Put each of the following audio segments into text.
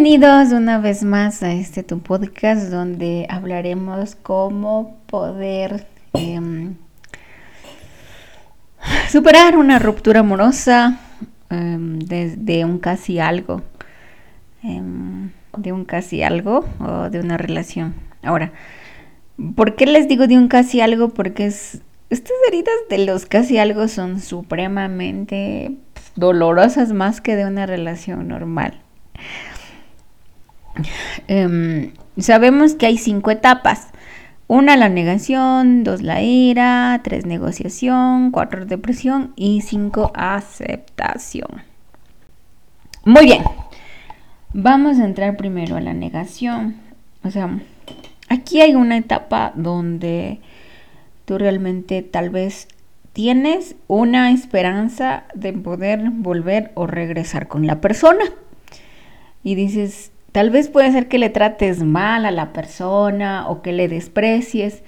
Bienvenidos una vez más a este tu podcast donde hablaremos cómo poder em, superar una ruptura amorosa desde em, un casi algo, em, de un casi algo o de una relación. Ahora, ¿por qué les digo de un casi algo? Porque es, estas heridas de los casi algo son supremamente dolorosas más que de una relación normal. Em, sabemos que hay cinco etapas. Una, la negación, dos, la ira, tres, negociación, cuatro, depresión y cinco, aceptación. Muy bien, vamos a entrar primero a la negación. O sea, aquí hay una etapa donde tú realmente tal vez tienes una esperanza de poder volver o regresar con la persona. Y dices, Tal vez puede ser que le trates mal a la persona o que le desprecies,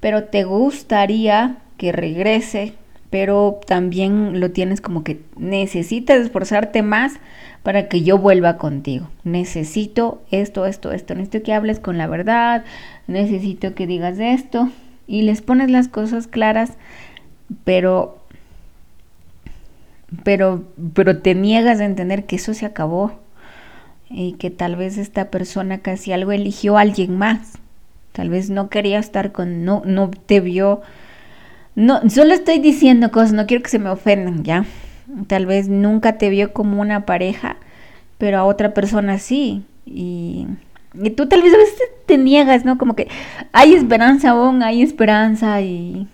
pero te gustaría que regrese, pero también lo tienes como que necesitas esforzarte más para que yo vuelva contigo. Necesito esto, esto, esto. Necesito que hables con la verdad, necesito que digas esto y les pones las cosas claras, pero pero pero te niegas a entender que eso se acabó y que tal vez esta persona casi algo eligió a alguien más. Tal vez no quería estar con, no, no te vio. No, solo estoy diciendo cosas, no quiero que se me ofendan, ¿ya? Tal vez nunca te vio como una pareja, pero a otra persona sí. Y, y tú tal vez a veces te niegas, ¿no? Como que hay esperanza aún, hay esperanza y...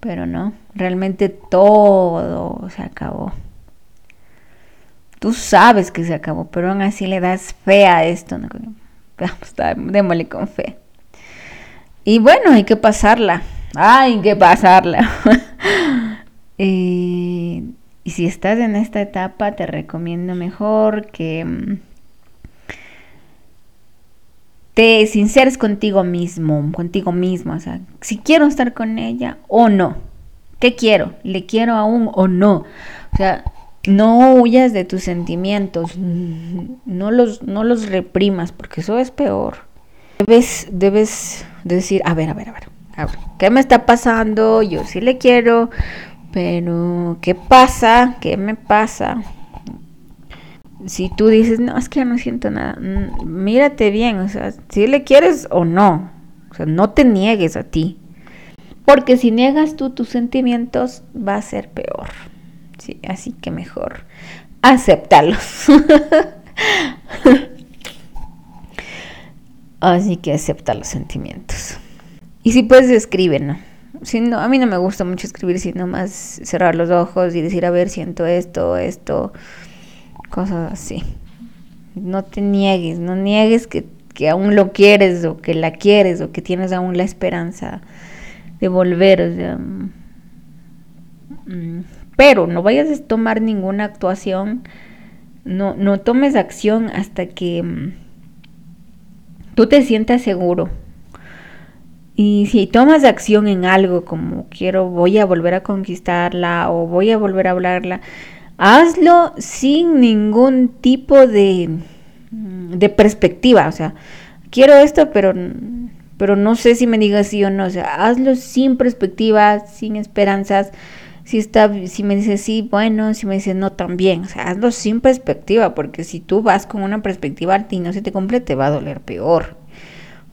Pero no, realmente todo se acabó. Tú sabes que se acabó, pero aún así le das fe a esto. Vamos, démosle con fe. Y bueno, hay que pasarla. Hay que pasarla. y, si estás en esta etapa, te recomiendo mejor que mm, te sinceres contigo mismo, contigo mismo. O sea, si quiero estar con ella o no. ¿Qué quiero? ¿Le quiero aún o no? O sea, no huyas de tus sentimientos, no los, no los reprimas, porque eso es peor. Debes, debes decir, a ver, a ver, a ver, a ver, ¿qué me está pasando? Yo sí le quiero, pero ¿qué pasa? ¿Qué me pasa? Si tú dices, no, es que ya no siento nada, mm, mírate bien, o sea, si le quieres o no, o sea, no te niegues a ti, porque si niegas tú tus sentimientos va a ser peor. Sí, así que mejor aceptarlos. así que acepta los sentimientos. Y si puedes, escribe, ¿no? Si no, a mí no me gusta mucho escribir, sino más cerrar los ojos y decir, a ver, siento esto, esto, cosas así. No te niegues, no niegues que, que aún lo quieres o que la quieres o que tienes aún la esperanza de volver. O sea, mm, pero no vayas a tomar ninguna actuación, no, no tomes acción hasta que mm, tú te sientas seguro. Y si tomas acción en algo como quiero, voy a volver a conquistarla o voy a volver a hablarla, hazlo sin ningún tipo de, mm, de perspectiva. O sea, quiero esto, pero, pero no sé si me digas sí o no. O sea, hazlo sin perspectiva, sin esperanzas si está, si me dice sí, bueno, si me dice no, también. O sea, hazlo sin perspectiva, porque si tú vas con una perspectiva y no se te cumple, te va a doler peor.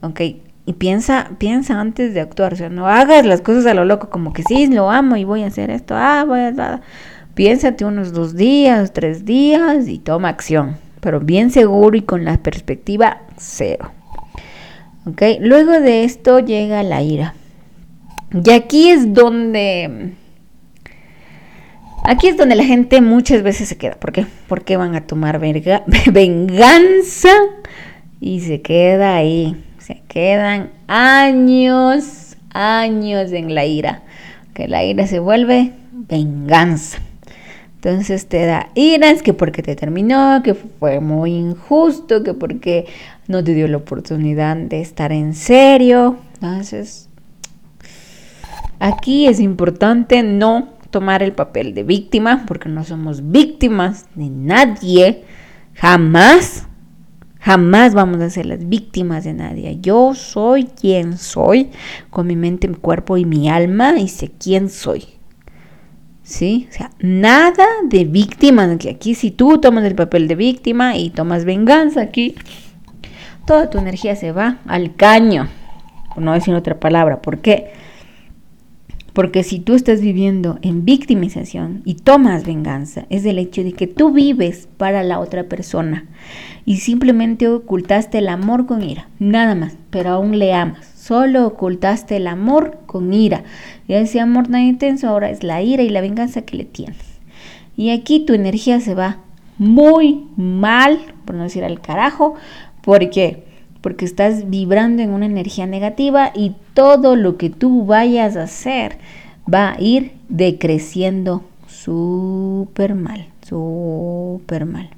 ¿Ok? Y piensa, piensa antes de actuar. O sea, no hagas las cosas a lo loco, como que sí, lo amo y voy a hacer esto. Ah, voy a... Piénsate unos dos días, tres días y toma acción. Pero bien seguro y con la perspectiva cero. ¿Ok? Luego de esto llega la ira. Y aquí es donde Aquí es donde la gente muchas veces se queda. ¿Por qué? Porque van a tomar venganza y se queda ahí. Se quedan años, años en la ira. Que la ira se vuelve venganza. Entonces te da ira, es que porque te terminó, que fue muy injusto, que porque no te dio la oportunidad de estar en serio. Entonces, aquí es importante no tomar el papel de víctima, porque no somos víctimas de nadie, Jamás, jamás vamos a ser las víctimas de nadie. Yo soy quien soy, con mi mente, mi cuerpo y mi alma, y sé quién soy. ¿Sí? O sea, nada de víctima. Que aquí si tú tomas el papel de víctima y tomas venganza aquí, toda tu energía se va al caño. Por no decir otra palabra. ¿Por qué? Porque si tú estás viviendo en victimización y tomas venganza, es el hecho de que tú vives para la otra persona y simplemente ocultaste el amor con ira, nada más, pero aún le amas. Solo ocultaste el amor con ira. Y ese amor tan intenso ahora es la ira y la venganza que le tienes. Y aquí tu energía se va muy mal, por no decir al carajo, porque porque estás vibrando en una energía negativa y todo lo que tú vayas a hacer va a ir decreciendo súper mal, súper mal.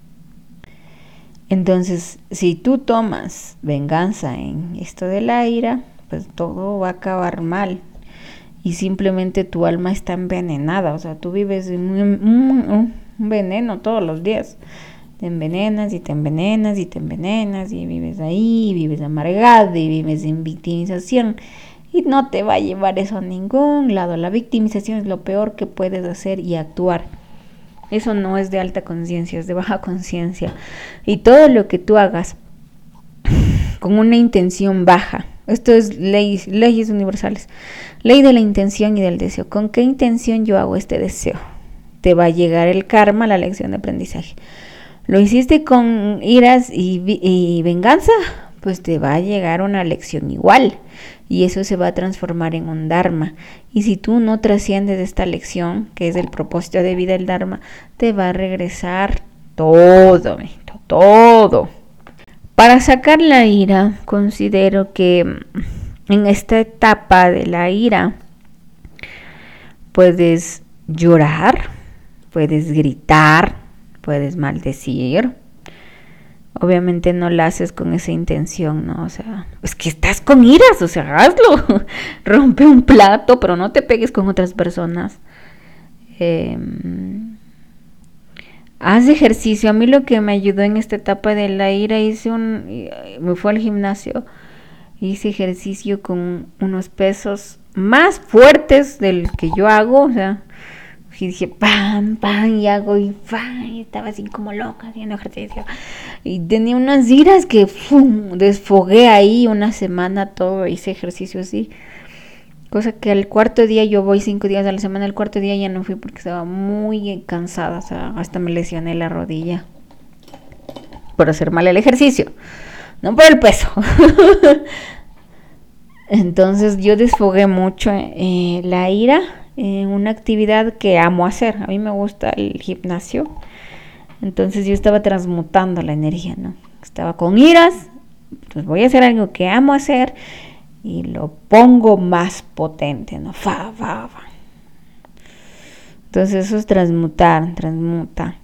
Entonces, si tú tomas venganza en esto de la ira, pues todo va a acabar mal. Y simplemente tu alma está envenenada, o sea, tú vives en un, un veneno todos los días te envenenas y te envenenas y te envenenas y vives ahí, vives amargado y vives en victimización y no te va a llevar eso a ningún lado. La victimización es lo peor que puedes hacer y actuar. Eso no es de alta conciencia, es de baja conciencia. Y todo lo que tú hagas con una intención baja, esto es ley, leyes universales, ley de la intención y del deseo. ¿Con qué intención yo hago este deseo? Te va a llegar el karma, la lección de aprendizaje lo hiciste con iras y, venganza, pues te va a llegar una lección igual y eso se va a transformar en un Dharma. Y si tú no trasciendes esta lección, que es el propósito de vida del Dharma, te va a regresar todo, todo. Para sacar la ira, considero que en esta etapa de la ira puedes llorar, puedes gritar, puedes maldecir. Obviamente no la haces con esa intención, ¿no? O sea, es que estás con iras, o sea, hazlo. Rompe un plato, pero no te pegues con otras personas. Em, haz ejercicio. A mí lo que me ayudó en esta etapa de la ira, hice un, me fue al gimnasio, hice ejercicio con unos pesos más fuertes del que yo hago, o sea, y dije, pam, pam, y hago, y pam, y estaba así como loca haciendo ejercicio. Y tenía unas iras que, ¡fum! desfogué ahí una semana todo, hice ejercicio así. Cosa que al cuarto día, yo voy cinco días a la semana, el cuarto día ya no fui porque estaba muy cansada, o sea, hasta me lesioné la rodilla por hacer mal el ejercicio, no por el peso. Entonces yo desfogué mucho eh, la ira en una actividad que amo hacer. A mí me gusta el gimnasio. Entonces yo estaba transmutando la energía, ¿no? Estaba con iras, pues voy a hacer algo que amo hacer y lo pongo más potente, ¿no? Fa, fa, fa. Entonces eso es transmutar, transmuta.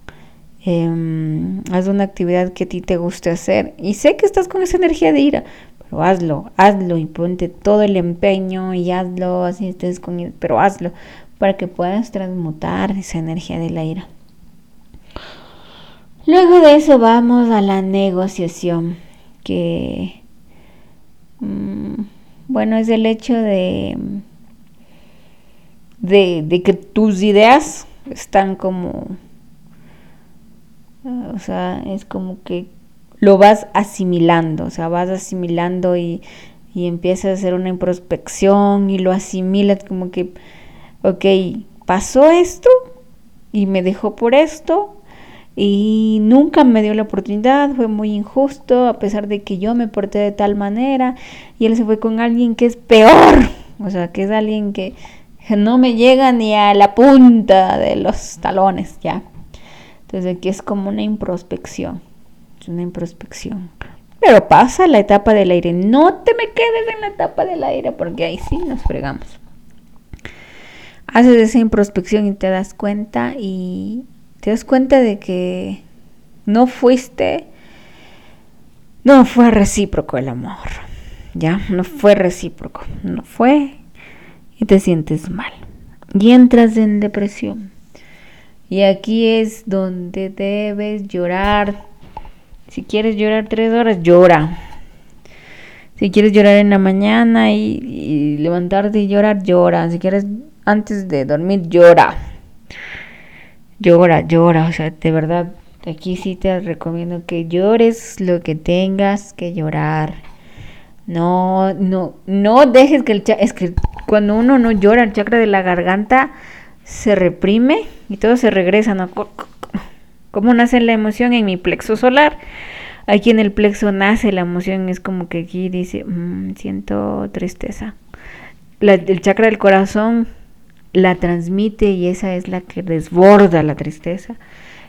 Em, haz una actividad que a ti te guste hacer y sé que estás con esa energía de ira, pero hazlo, hazlo y ponte todo el empeño y hazlo, así estés con él, pero hazlo para que puedas transmutar esa energía de la ira. Luego de eso vamos a la negociación, que mm, bueno es el hecho de, de, de que tus ideas están como, o sea, es como que lo vas asimilando, o sea, vas asimilando y, y empiezas a hacer una introspección y lo asimilas como que, ok, pasó esto y me dejó por esto y nunca me dio la oportunidad, fue muy injusto a pesar de que yo me porté de tal manera y él se fue con alguien que es peor, o sea, que es alguien que no me llega ni a la punta de los talones, ya. Entonces aquí es como una introspección una introspección. Pero pasa la etapa del aire. No te me quedes en la etapa del aire porque ahí sí nos fregamos. Haces esa introspección y te das cuenta y te das cuenta de que no fuiste, no fue recíproco el amor. Ya, no fue recíproco, no fue y te sientes mal. Y entras en depresión. Y aquí es donde debes llorar Si quieres llorar tres horas, llora. Si quieres llorar en la mañana y, levantarte y llorar, llora. Si quieres antes de dormir, llora. Llora, llora. O sea, de verdad, aquí sí te recomiendo que llores lo que tengas que llorar. No, no, no dejes que el es que cuando uno no llora, el chakra de la garganta se reprime y todo se regresa, ¿no? ¿Cómo nace la emoción en mi plexo solar? Aquí en el plexo nace la emoción, es como que aquí dice, mm, siento tristeza. el chakra del corazón la transmite y esa es la que desborda la tristeza.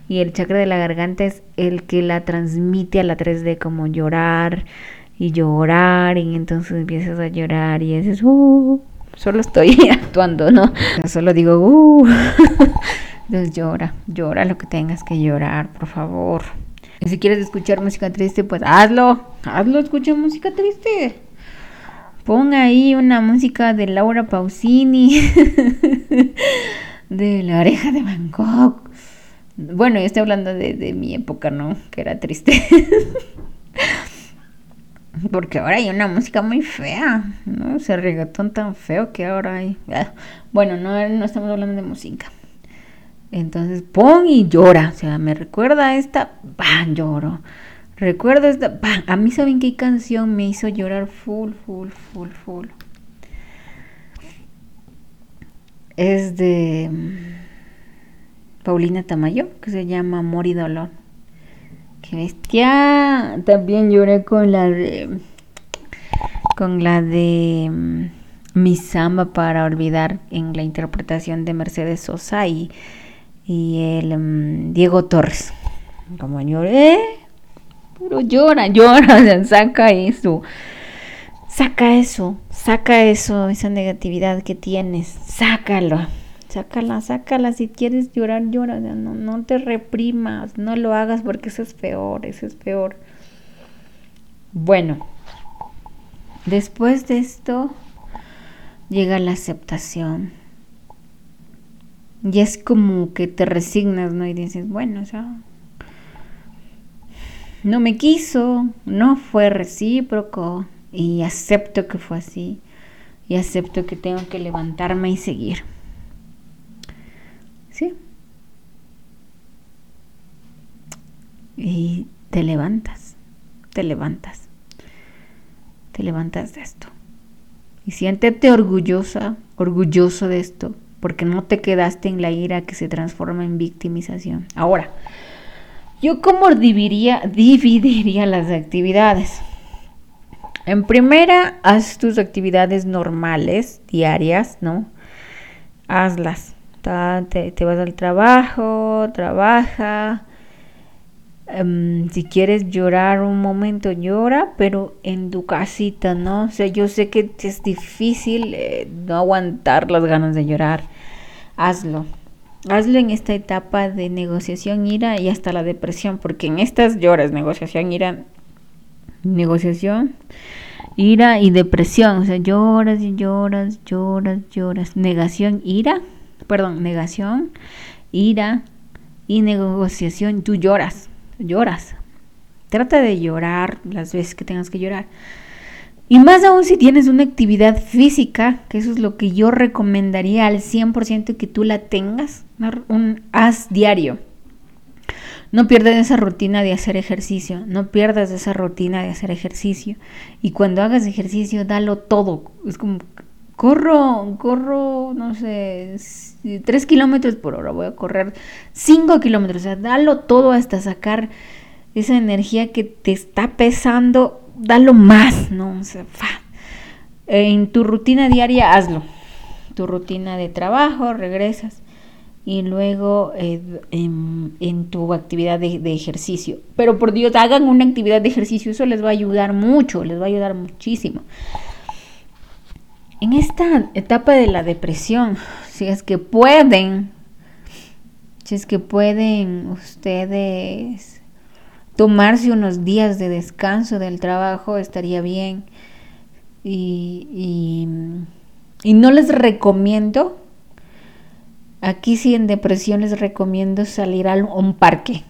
Y el chakra de la garganta es el que la transmite a la 3D como llorar y llorar y entonces empiezas a llorar y dices, uh, solo estoy actuando, ¿no? Solo digo, uh. Entonces llora, llora lo que tengas que llorar, por favor. Y si quieres escuchar música triste, pues hazlo, hazlo, escucha música triste. Pon ahí una música de Laura Pausini, de La oreja de Bangkok. Bueno, yo estoy hablando de, de mi época, ¿no? Que era triste. Porque ahora hay una música muy fea, ¿no? Ese reggaetón tan feo que ahora hay. Ah, bueno, no, no estamos hablando de música. Entonces, pon y llora. O sea, me recuerda esta, ¡pam! Lloro. Recuerdo esta, ¡pam! A mí, ¿saben qué canción me hizo llorar full, full, full, full? Es de mm, Paulina Tamayo, que se llama Amor y Dolor. Qué bestia. También lloré con la de. Con la de. Mm, Mi samba para olvidar en la interpretación de Mercedes Sosa y y el mm, Diego Torres. Como lloré, pero llora, llora, saca eso, saca eso, saca eso, esa negatividad que tienes, sácalo, sácala, sácala, si quieres llorar, llora, no, no te reprimas, no lo hagas porque eso es peor, eso es peor. Bueno, después de esto llega la aceptación y es como que te resignas, ¿no? Y dices, bueno, sea, no me quiso, no fue recíproco y acepto que fue así y acepto que tengo que levantarme y seguir. ¿Sí? Y te levantas, te levantas, te levantas de esto. Y siéntete orgullosa, orgulloso de esto, porque no te quedaste en la ira que se transforma en victimización. Ahora, ¿yo cómo dividiría, dividiría las actividades? En primera, haz tus actividades normales, diarias, ¿no? Hazlas. Te, te vas al trabajo, trabaja, Em, si quieres llorar un momento, llora, pero en tu casita, ¿no? O sea, yo sé que es difícil eh, no aguantar las ganas de llorar. Hazlo. Hazlo en esta etapa de negociación, ira y hasta la depresión, porque en estas lloras, negociación, ira, negociación, ira y depresión. O sea, lloras y lloras, lloras, lloras. Negación, ira, perdón, negación, ira y negociación, tú lloras lloras. Trata de llorar las veces que tengas que llorar. Y más aún si tienes una actividad física, que eso es lo que yo recomendaría al 100% que tú la tengas, un haz diario. No pierdas esa rutina de hacer ejercicio, no pierdas esa rutina de hacer ejercicio. Y cuando hagas ejercicio, dalo todo. Es como, corro, corro, no sé, 3 kilómetros por hora, voy a correr 5 kilómetros, o sea, dalo todo hasta sacar esa energía que te está pesando, dalo más, ¿no? O sea, en tu rutina diaria hazlo, tu rutina de trabajo, regresas y luego eh, en, tu actividad de, de, ejercicio. Pero por Dios, hagan una actividad de ejercicio, eso les va a ayudar mucho, les va a ayudar muchísimo. En esta etapa de la depresión, si es que pueden, si es que pueden ustedes tomarse unos días de descanso del trabajo, estaría bien. Y, y, no les recomiendo, aquí sí en depresión les recomiendo salir a un parque.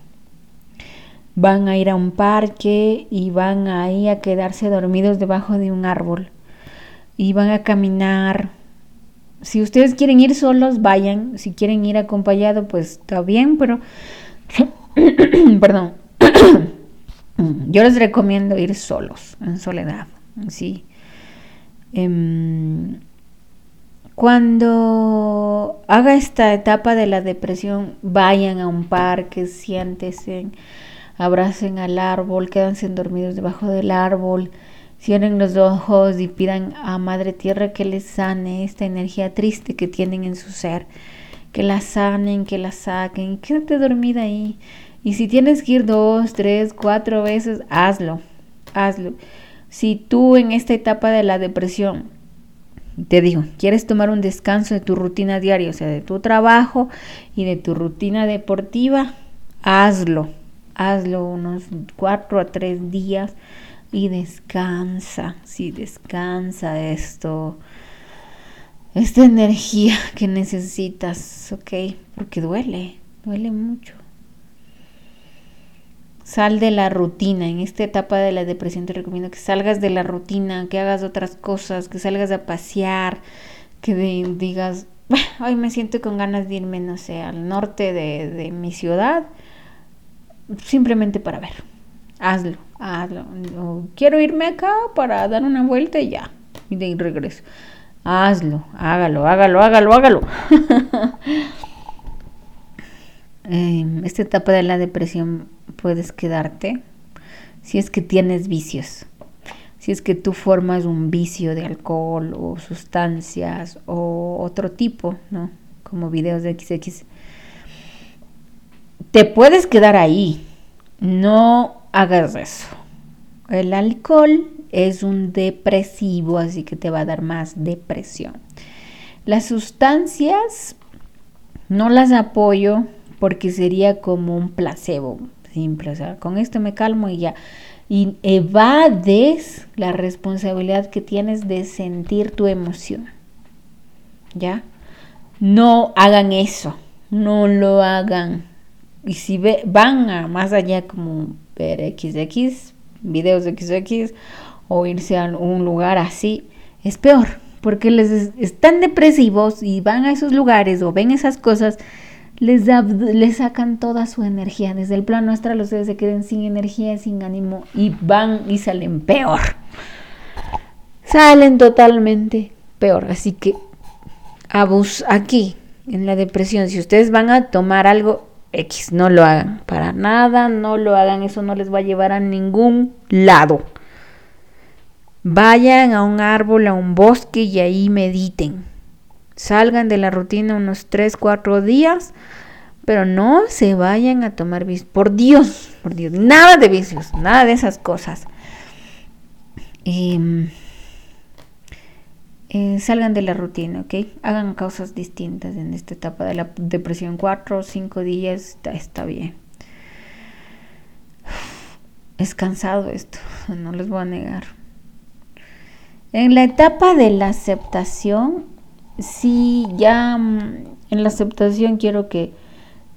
van a ir a un parque y van ahí a quedarse dormidos debajo de un árbol y van a caminar. Si ustedes quieren ir solos, vayan. Si quieren ir acompañado, pues está bien, pero perdón. Yo les recomiendo ir solos, en soledad. Sí. Em, cuando haga esta etapa de la depresión, vayan a un parque, siéntese, abracen al árbol, quédense dormidos debajo del árbol, cierren los ojos y pidan a Madre Tierra que les sane esta energía triste que tienen en su ser, que la sanen, que la saquen, quédate dormida ahí. Y si tienes que ir dos, tres, cuatro veces, hazlo, hazlo. Si tú en esta etapa de la depresión te digo, quieres tomar un descanso de tu rutina diaria, o sea, de tu trabajo y de tu rutina deportiva, hazlo. Hazlo unos cuatro a tres días y descansa. Sí, descansa esto. Esta energía que necesitas, ¿ok? Porque duele, duele mucho. Sal de la rutina. En esta etapa de la depresión te recomiendo que salgas de la rutina, que hagas otras cosas, que salgas a pasear, que digas, hoy me siento con ganas de irme, no sé, al norte de, mi ciudad, simplemente para ver. Hazlo, hazlo. quiero irme acá para dar una vuelta y ya, y de regreso. Hazlo, hágalo, hágalo, hágalo, hágalo. Em, esta etapa de la depresión puedes quedarte si es que tienes vicios. Si es que tú formas un vicio de alcohol o sustancias o otro tipo, ¿no? Como videos de XX. Te puedes quedar ahí. No hagas eso. El alcohol es un depresivo, así que te va a dar más depresión. Las sustancias no las apoyo porque sería como un placebo simple, o sea, con esto me calmo y ya. Y evades la responsabilidad que tienes de sentir tu emoción. ¿Ya? No hagan eso, no lo hagan. Y si van a más allá como ver XX, videos de XX o irse a un lugar así, es peor, porque les están depresivos y van a esos lugares o ven esas cosas les, les sacan toda su energía. Desde el plano astral ustedes se queden sin energía, sin ánimo y van y salen peor. Salen totalmente peor. Así que abus aquí en la depresión. Si ustedes van a tomar algo X, no lo hagan. Para nada, no lo hagan. Eso no les va a llevar a ningún lado. Vayan a un árbol, a un bosque y ahí mediten salgan de la rutina unos 3, 4 días, pero no se vayan a tomar vicios. Por Dios, por Dios, nada de vicios, nada de esas cosas. Em, eh, salgan de la rutina, ¿ok? Hagan cosas distintas en esta etapa de la depresión. 4 o 5 días está, bien. Es cansado esto, no les voy a negar. En la etapa de la aceptación si ya mm, en la aceptación quiero que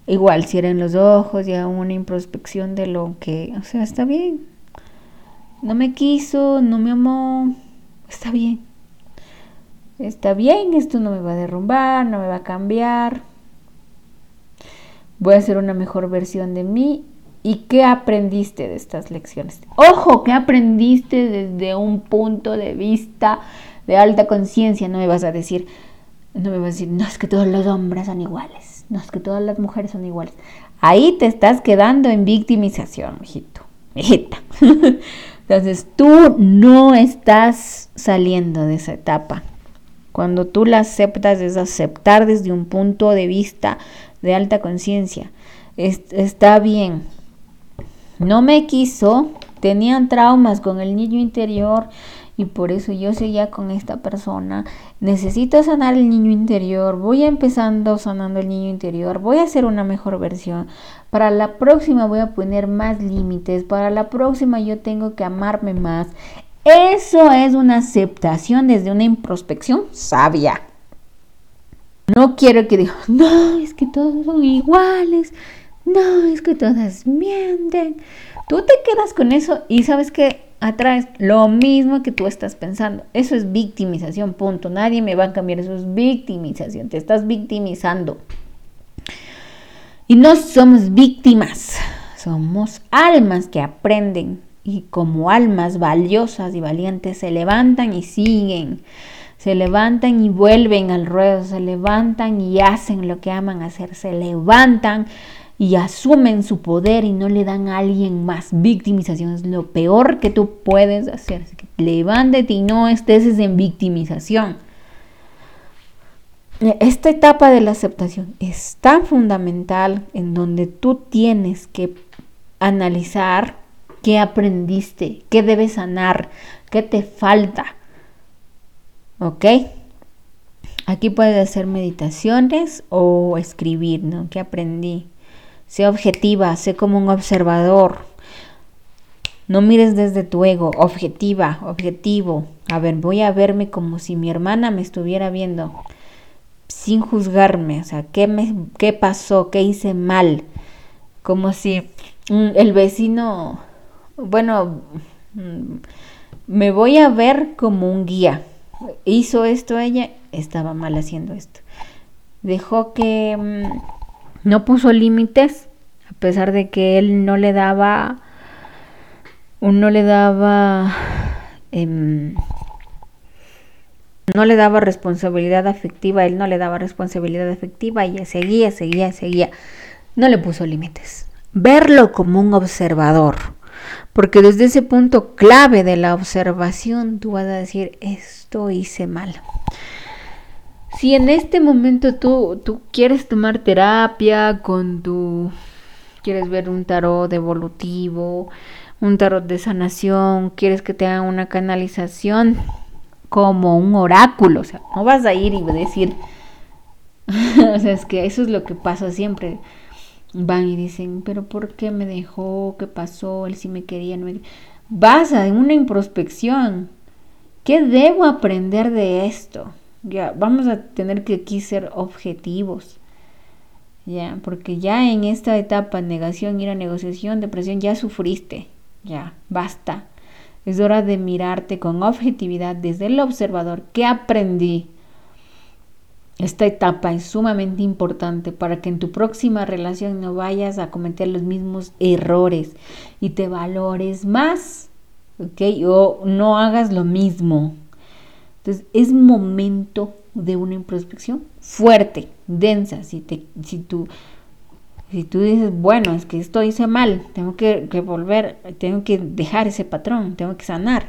igual cierren los ojos y hagan una introspección de lo que, o sea, está bien. No me quiso, no me amó, está bien. Está bien, esto no me va a derrumbar, no me va a cambiar. Voy a hacer una mejor versión de mí. ¿Y qué aprendiste de estas lecciones? Ojo, ¿qué aprendiste desde un punto de vista de alta conciencia? No me vas a decir, no me vas a decir, no es que todos los hombres son iguales, no es que todas las mujeres son iguales. Ahí te estás quedando en victimización, hijito, hijita. Entonces tú no estás saliendo de esa etapa. Cuando tú la aceptas es aceptar desde un punto de vista de alta conciencia. está bien. No me quiso, tenían traumas con el niño interior, y por eso yo seguía con esta persona. Necesito sanar el niño interior, voy empezando sanando el niño interior, voy a hacer una mejor versión. Para la próxima voy a poner más límites, para la próxima yo tengo que amarme más. Eso es una aceptación desde una introspección sabia. No quiero que digan, no, es que todos son iguales. no, es que todas mienten. Tú te quedas con eso y sabes que atraes lo mismo que tú estás pensando. Eso es victimización, punto. Nadie me va a cambiar, eso es victimización. Te estás victimizando. Y no somos víctimas, somos almas que aprenden y como almas valiosas y valientes se levantan y siguen. Se levantan y vuelven al ruedo, se levantan y hacen lo que aman hacer, se levantan y asumen su poder y no le dan a alguien más. Victimización es lo peor que tú puedes hacer. Así que y no estés en victimización. Esta etapa de la aceptación es tan fundamental en donde tú tienes que analizar qué aprendiste, qué debes sanar, qué te falta. ¿Ok? Aquí puedes hacer meditaciones o escribir, ¿no? ¿Qué aprendí? Sé objetiva, sé como un observador. No mires desde tu ego, objetiva, objetivo. A ver, voy a verme como si mi hermana me estuviera viendo, sin juzgarme. O sea, ¿qué, me, qué pasó? ¿Qué hice mal? Como si mm, el vecino, bueno, me voy a ver como un guía. Hizo esto ella, estaba mal haciendo esto. Dejó que mm, no puso límites, a pesar de que él no le daba, no le daba, em, no le daba responsabilidad afectiva, él no le daba responsabilidad afectiva y seguía, seguía, seguía. No le puso límites. Verlo como un observador. Porque desde ese punto clave de la observación tú vas a decir, esto hice mal si en este momento tú, tú quieres tomar terapia con tu, quieres ver un tarot evolutivo, un tarot de sanación, quieres que te hagan una canalización como un oráculo, o sea, no vas a ir y decir, o sea, es que eso es lo que pasa siempre. Van y dicen, pero ¿por qué me dejó? ¿Qué pasó? Él sí me quería. No me... Vas a una introspección. ¿Qué debo aprender de esto? Ya, vamos a tener que aquí ser objetivos. Ya, porque ya en esta etapa, negación, ira, negociación, depresión, ya sufriste. Ya, basta. Es hora de mirarte con objetividad desde el observador. ¿Qué aprendí? Esta etapa es sumamente importante para que en tu próxima relación no vayas a cometer los mismos errores y te valores más, ¿ok? O no hagas lo mismo, entonces es momento de una introspección fuerte, densa. Si, te, si, tú, si tú dices, bueno, es que esto hice mal, tengo que, volver, tengo que dejar ese patrón, tengo que sanar.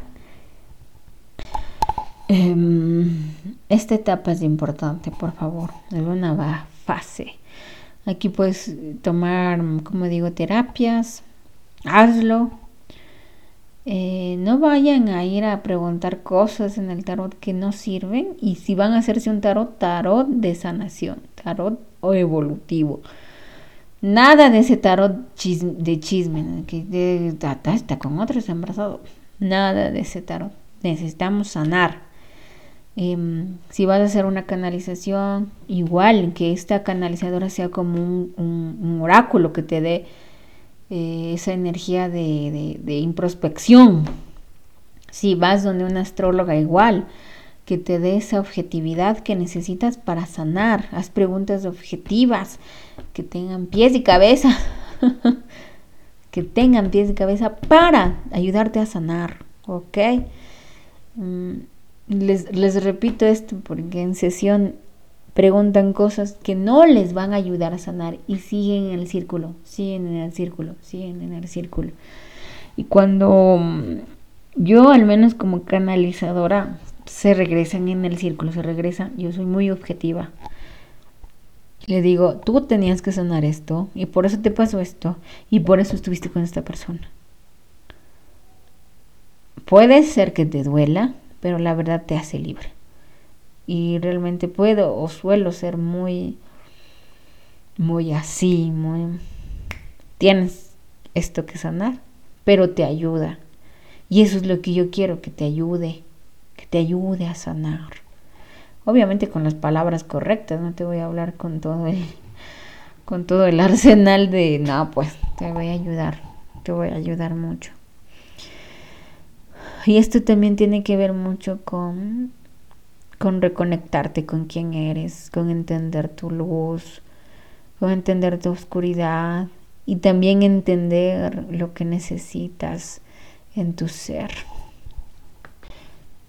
Em, esta etapa es importante, por favor, es una fase. Aquí puedes tomar, como digo, terapias, hazlo, eh, no vayan a ir a preguntar cosas en el tarot que no sirven y si van a hacerse un tarot, tarot de sanación, tarot o evolutivo. Nada de ese tarot de chisme, que está con otros embarazado. Nada de ese tarot. Necesitamos sanar. Em, si vas a hacer una canalización, igual que esta canalizadora sea como un oráculo que te dé eh, esa energía de, introspección. Si vas donde una astróloga igual, que te dé esa objetividad que necesitas para sanar. Haz preguntas objetivas que tengan pies y cabeza. que tengan pies y cabeza para ayudarte a sanar. ¿Ok? Mm, les, repito esto porque en sesión preguntan cosas que no les van a ayudar a sanar y siguen en el círculo, siguen en el círculo, siguen en el círculo. Y cuando mm, yo al menos como canalizadora se regresan en el círculo, se regresan, yo soy muy objetiva. Le digo, tú tenías que sanar esto y por eso te pasó esto y por eso estuviste con esta persona. Puede ser que te duela, pero la verdad te hace libre y realmente puedo o suelo ser muy muy así, muy tienes esto que sanar, pero te ayuda. Y eso es lo que yo quiero que te ayude, que te ayude a sanar. Obviamente con las palabras correctas, no te voy a hablar con todo el con todo el arsenal de, no, pues te voy a ayudar, te voy a ayudar mucho. Y esto también tiene que ver mucho con, con reconectarte con quién eres, con entender tu luz, con entender tu oscuridad y también entender lo que necesitas en tu ser.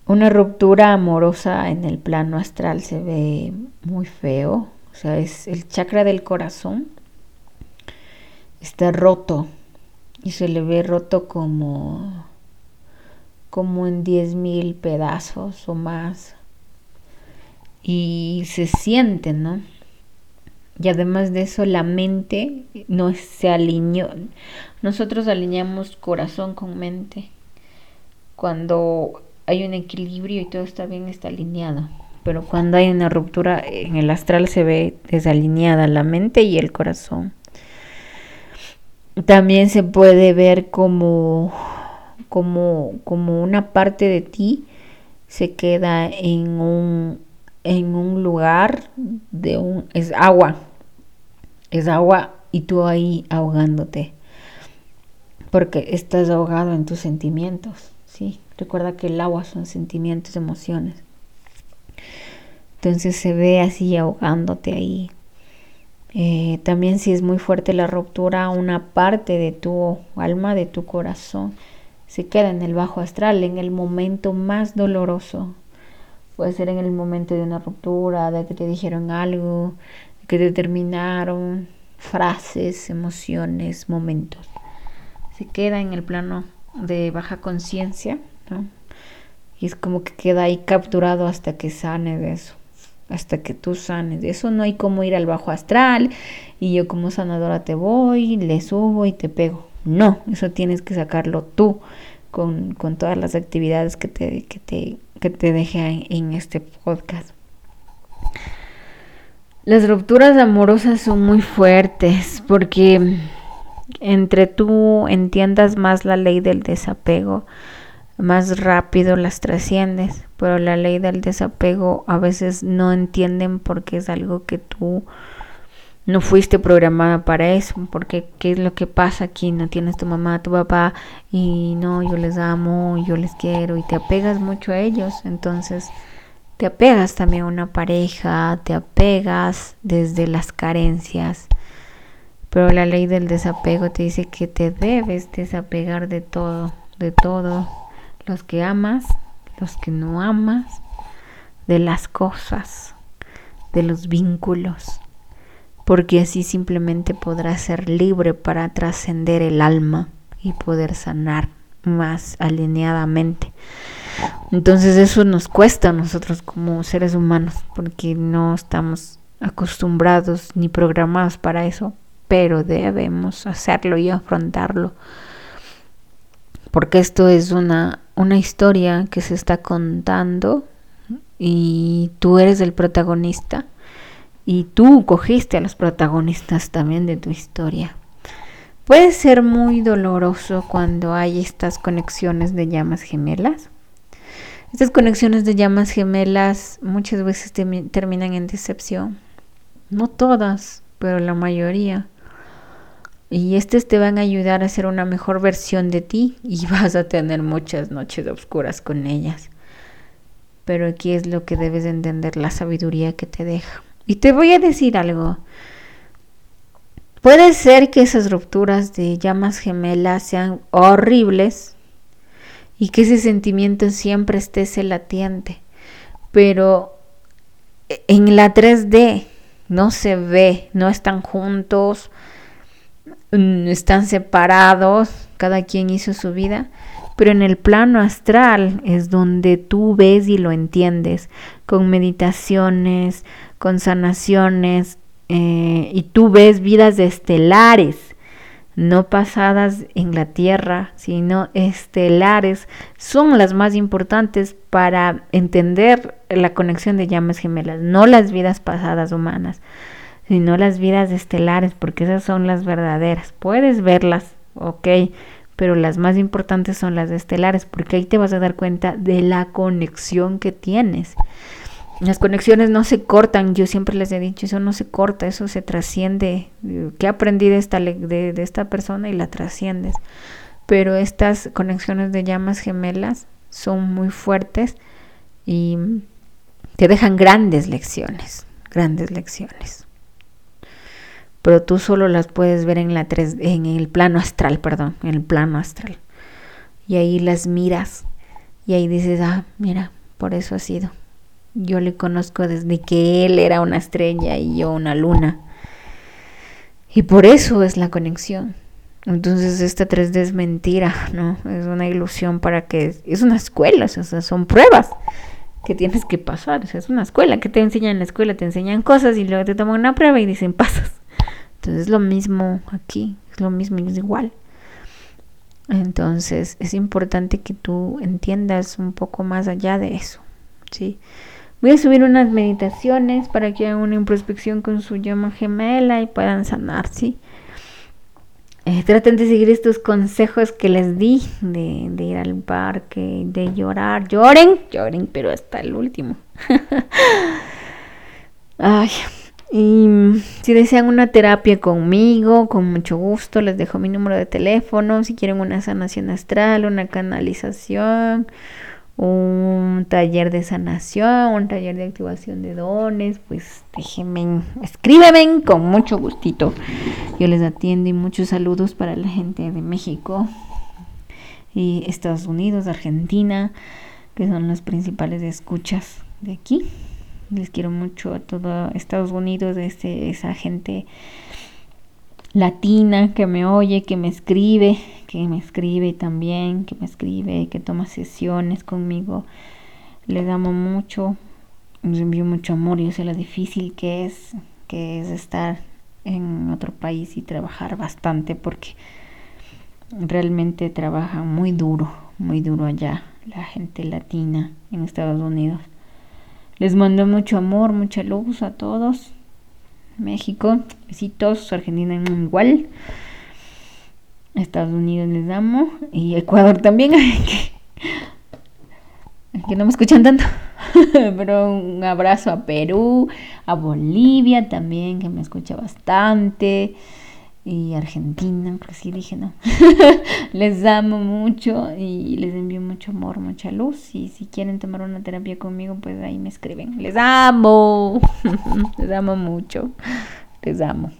Una ruptura amorosa en el plano astral se ve muy feo, o sea, es el chakra del corazón está roto y se le ve roto como como en diez mil pedazos o más y se siente, ¿no? Y además de eso, la mente no se alineó. Nosotros alineamos corazón con mente. Cuando hay un equilibrio y todo está bien, está alineado. Pero cuando hay una ruptura en el astral se ve desalineada la mente y el corazón. También se puede ver como, como, como una parte de ti se queda en un en un lugar de un es agua. Es agua y tú ahí ahogándote. Porque estás ahogado en tus sentimientos, ¿sí? Recuerda que el agua son sentimientos, emociones. Entonces se ve así ahogándote ahí. Eh, también si es muy fuerte la ruptura, una parte de tu alma, de tu corazón, se queda en el bajo astral, en el momento más doloroso Puede ser en el momento de una ruptura, de que te dijeron algo, de que te terminaron, frases, emociones, momentos. Se queda en el plano de baja conciencia, ¿no? Y es como que queda ahí capturado hasta que sane de eso, hasta que tú sanes. De eso no hay como ir al bajo astral y yo como sanadora te voy, le subo y te pego. No, eso tienes que sacarlo tú con, con todas las actividades que te, que te que te dejé en este podcast. Las rupturas amorosas son muy fuertes porque entre tú entiendas más la ley del desapego, más rápido las trasciendes, pero la ley del desapego a veces no entienden porque es algo que tú no fuiste programada para eso, porque qué es lo que pasa aquí, no tienes tu mamá, tu papá y no, yo les amo, yo les quiero y te apegas mucho a ellos, entonces te apegas también a una pareja, te apegas desde las carencias, pero la ley del desapego te dice que te debes desapegar de todo, de todo, los que amas, los que no amas, de las cosas, de los vínculos porque así simplemente podrás ser libre para trascender el alma y poder sanar más alineadamente. Entonces eso nos cuesta a nosotros como seres humanos porque no estamos acostumbrados ni programados para eso, pero debemos hacerlo y afrontarlo. Porque esto es una, una historia que se está contando y tú eres el protagonista y tú cogiste a los protagonistas también de tu historia. Puede ser muy doloroso cuando hay estas conexiones de llamas gemelas. Estas conexiones de llamas gemelas muchas veces terminan en decepción. No todas, pero la mayoría. Y estas te van a ayudar a ser una mejor versión de ti y vas a tener muchas noches oscuras con ellas. Pero aquí es lo que debes entender, la sabiduría que te deja. Y te voy a decir algo. Puede ser que esas rupturas de llamas gemelas sean horribles y que ese sentimiento siempre esté latiente, pero en la 3D no se ve, no están juntos, mm, están separados, cada quien hizo su vida, pero en el plano astral es donde tú ves y lo entiendes, con meditaciones, con sanaciones, eh, y tú ves vidas estelares, no pasadas en la Tierra, sino estelares, son las más importantes para entender la conexión de llamas gemelas, no las vidas pasadas humanas, sino las vidas estelares, porque esas son las verdaderas. Puedes verlas, ok, pero las más importantes son las estelares, porque ahí te vas a dar cuenta de la conexión que tienes. Las conexiones no se cortan, yo siempre les he dicho, eso no se corta, eso se trasciende. ¿Qué aprendí de esta, de, de esta persona y la trasciendes? Pero estas conexiones de llamas gemelas son muy fuertes y te dejan grandes lecciones, grandes lecciones. Pero tú solo las puedes ver en la en el plano astral, perdón, en el plano astral. Y ahí las miras y ahí dices, "Ah, mira, por eso ha sido." Yo le conozco desde que él era una estrella y yo una luna. Y por eso es la conexión. Entonces esta 3D es mentira, ¿no? Es una ilusión para que... Es una escuela, o sea, son pruebas que tienes que pasar. O sea, es una escuela que te enseñan en la escuela, te enseñan cosas y luego te toman una prueba y dicen pasas. Entonces es lo mismo aquí, es lo mismo y es igual. Entonces es importante que tú entiendas un poco más allá de eso, ¿sí? Voy a subir unas meditaciones para que hagan una introspección con su llama gemela y puedan sanar, ¿sí? Eh, traten de seguir estos consejos que les di de, de, ir al parque, de llorar. Lloren, lloren, pero hasta el último. Ay, y si desean una terapia conmigo, con mucho gusto, les dejo mi número de teléfono. Si quieren una sanación astral, una canalización un taller de sanación, un taller de activación de dones, pues déjenme, escríbeme con mucho gustito. Yo les atiendo y muchos saludos para la gente de México y Estados Unidos, Argentina, que son los principales escuchas de aquí. Les quiero mucho a todo Estados Unidos, este, esa gente latina que me oye, que me escribe, que me escribe también, que me escribe, que toma sesiones conmigo. Les amo mucho, les envío mucho amor. Yo sé lo difícil que es, que es estar en otro país y trabajar bastante porque realmente trabaja muy duro, muy duro allá la gente latina en Estados Unidos. Les mando mucho amor, mucha luz a todos México, besitos, Argentina igual. Estados Unidos les amo. Y Ecuador también. que no me escuchan tanto. Pero un abrazo a Perú, a Bolivia también, que me escucha bastante y Argentina, porque sí dije no. les amo mucho y les envío mucho amor, mucha luz. Y si quieren tomar una terapia conmigo, pues ahí me escriben. Les amo, les amo mucho, les amo.